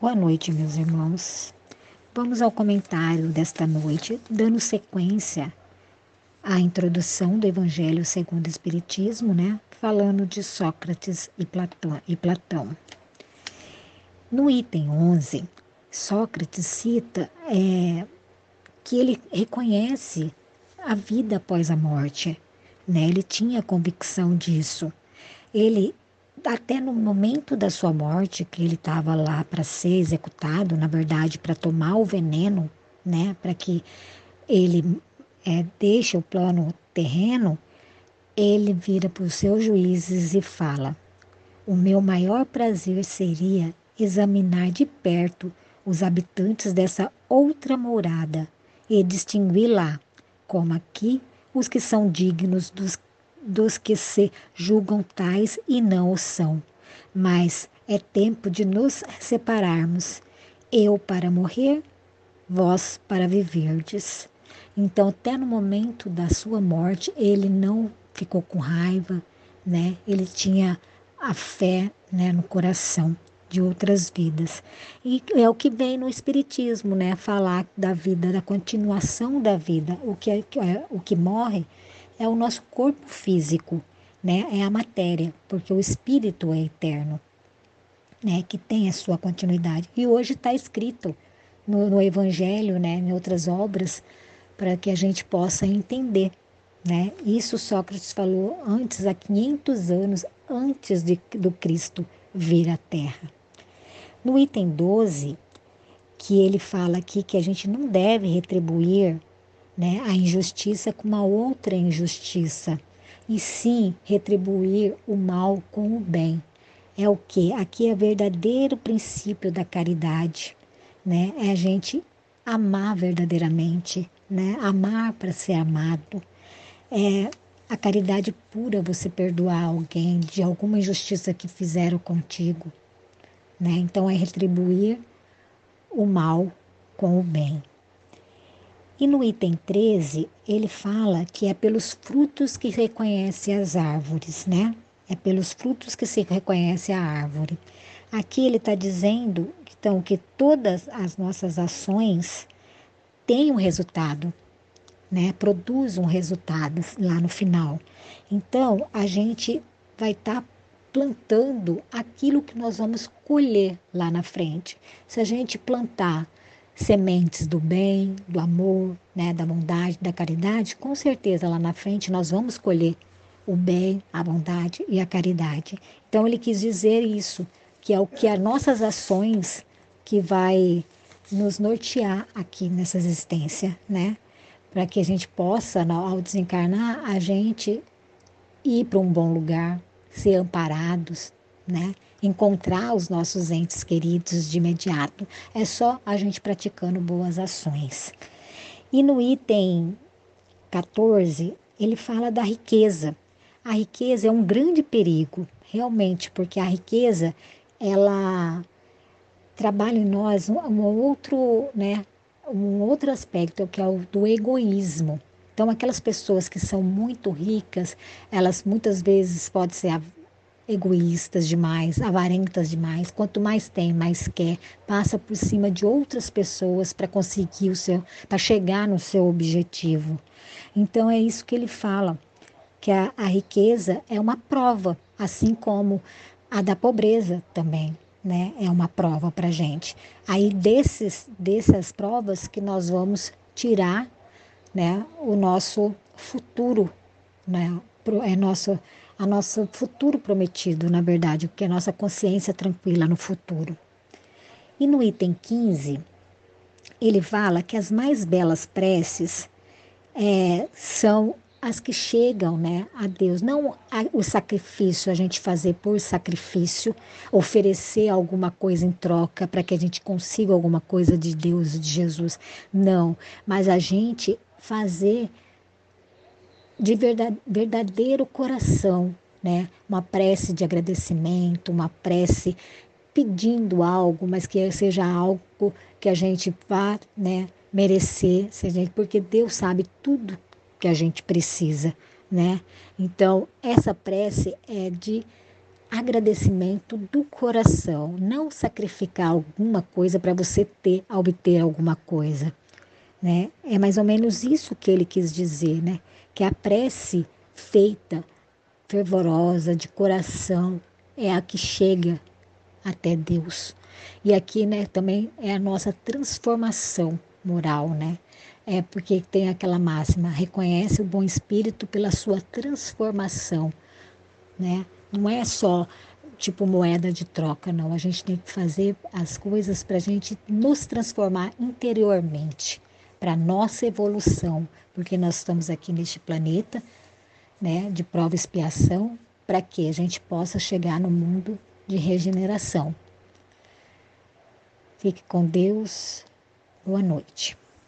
Boa noite, meus irmãos. Vamos ao comentário desta noite, dando sequência à introdução do Evangelho segundo o Espiritismo, né? Falando de Sócrates e Platão. E Platão. No item 11, Sócrates cita é, que ele reconhece a vida após a morte, né? Ele tinha convicção disso. Ele até no momento da sua morte, que ele estava lá para ser executado, na verdade, para tomar o veneno, né, para que ele é, deixe o plano terreno, ele vira para os seus juízes e fala: O meu maior prazer seria examinar de perto os habitantes dessa outra morada e distinguir lá, como aqui, os que são dignos dos dos que se julgam tais e não o são. Mas é tempo de nos separarmos, eu para morrer, vós para viverdes. Então, até no momento da sua morte, ele não ficou com raiva, né? Ele tinha a fé, né, no coração de outras vidas. E é o que vem no espiritismo, né, falar da vida, da continuação da vida. O que é, é o que morre é o nosso corpo físico, né? É a matéria, porque o espírito é eterno, né? Que tem a sua continuidade. E hoje está escrito no, no, Evangelho, né? Em outras obras, para que a gente possa entender, né? Isso Sócrates falou antes, há 500 anos antes de, do Cristo vir à Terra. No item 12, que ele fala aqui que a gente não deve retribuir né, a injustiça com uma outra injustiça, e sim retribuir o mal com o bem. É o que? Aqui é o verdadeiro princípio da caridade, né? É a gente amar verdadeiramente, né? Amar para ser amado. É a caridade pura você perdoar alguém de alguma injustiça que fizeram contigo, né? Então é retribuir o mal com o bem. E no item 13, ele fala que é pelos frutos que reconhece as árvores, né? É pelos frutos que se reconhece a árvore. Aqui ele está dizendo então, que todas as nossas ações têm um resultado, né? Produz um resultado lá no final. Então, a gente vai estar tá plantando aquilo que nós vamos colher lá na frente. Se a gente plantar sementes do bem, do amor, né, da bondade, da caridade, com certeza lá na frente nós vamos colher o bem, a bondade e a caridade. Então ele quis dizer isso, que é o que as nossas ações que vai nos nortear aqui nessa existência, né? Para que a gente possa, ao desencarnar, a gente ir para um bom lugar, ser amparados, né? encontrar os nossos entes queridos de imediato. É só a gente praticando boas ações. E no item 14, ele fala da riqueza. A riqueza é um grande perigo, realmente, porque a riqueza, ela trabalha em nós um, um outro, né, um outro aspecto, que é o do egoísmo. Então, aquelas pessoas que são muito ricas, elas muitas vezes podem ser egoístas demais, avarentas demais. Quanto mais tem, mais quer, passa por cima de outras pessoas para conseguir o seu, para chegar no seu objetivo. Então é isso que ele fala, que a, a riqueza é uma prova, assim como a da pobreza também. Né, é uma prova para gente. Aí desses, dessas provas que nós vamos tirar, né, o nosso futuro, né, é nosso a nosso futuro prometido, na verdade, porque é a nossa consciência tranquila no futuro. E no item 15, ele fala que as mais belas preces é, são as que chegam né, a Deus. Não a, o sacrifício, a gente fazer por sacrifício, oferecer alguma coisa em troca para que a gente consiga alguma coisa de Deus, de Jesus. Não, mas a gente fazer de verdadeiro coração, né? Uma prece de agradecimento, uma prece pedindo algo, mas que seja algo que a gente vá, né, merecer, porque Deus sabe tudo que a gente precisa, né? Então, essa prece é de agradecimento do coração, não sacrificar alguma coisa para você ter, obter alguma coisa, né? É mais ou menos isso que ele quis dizer, né? Que a prece feita fervorosa de coração é a que chega até Deus. E aqui, né, também é a nossa transformação moral, né? É porque tem aquela máxima, reconhece o bom espírito pela sua transformação, né? Não é só tipo moeda de troca, não. A gente tem que fazer as coisas para a gente nos transformar interiormente, para nossa evolução, porque nós estamos aqui neste planeta, né, de prova e expiação, para que a gente possa chegar no mundo de regeneração. Fique com Deus. Boa noite.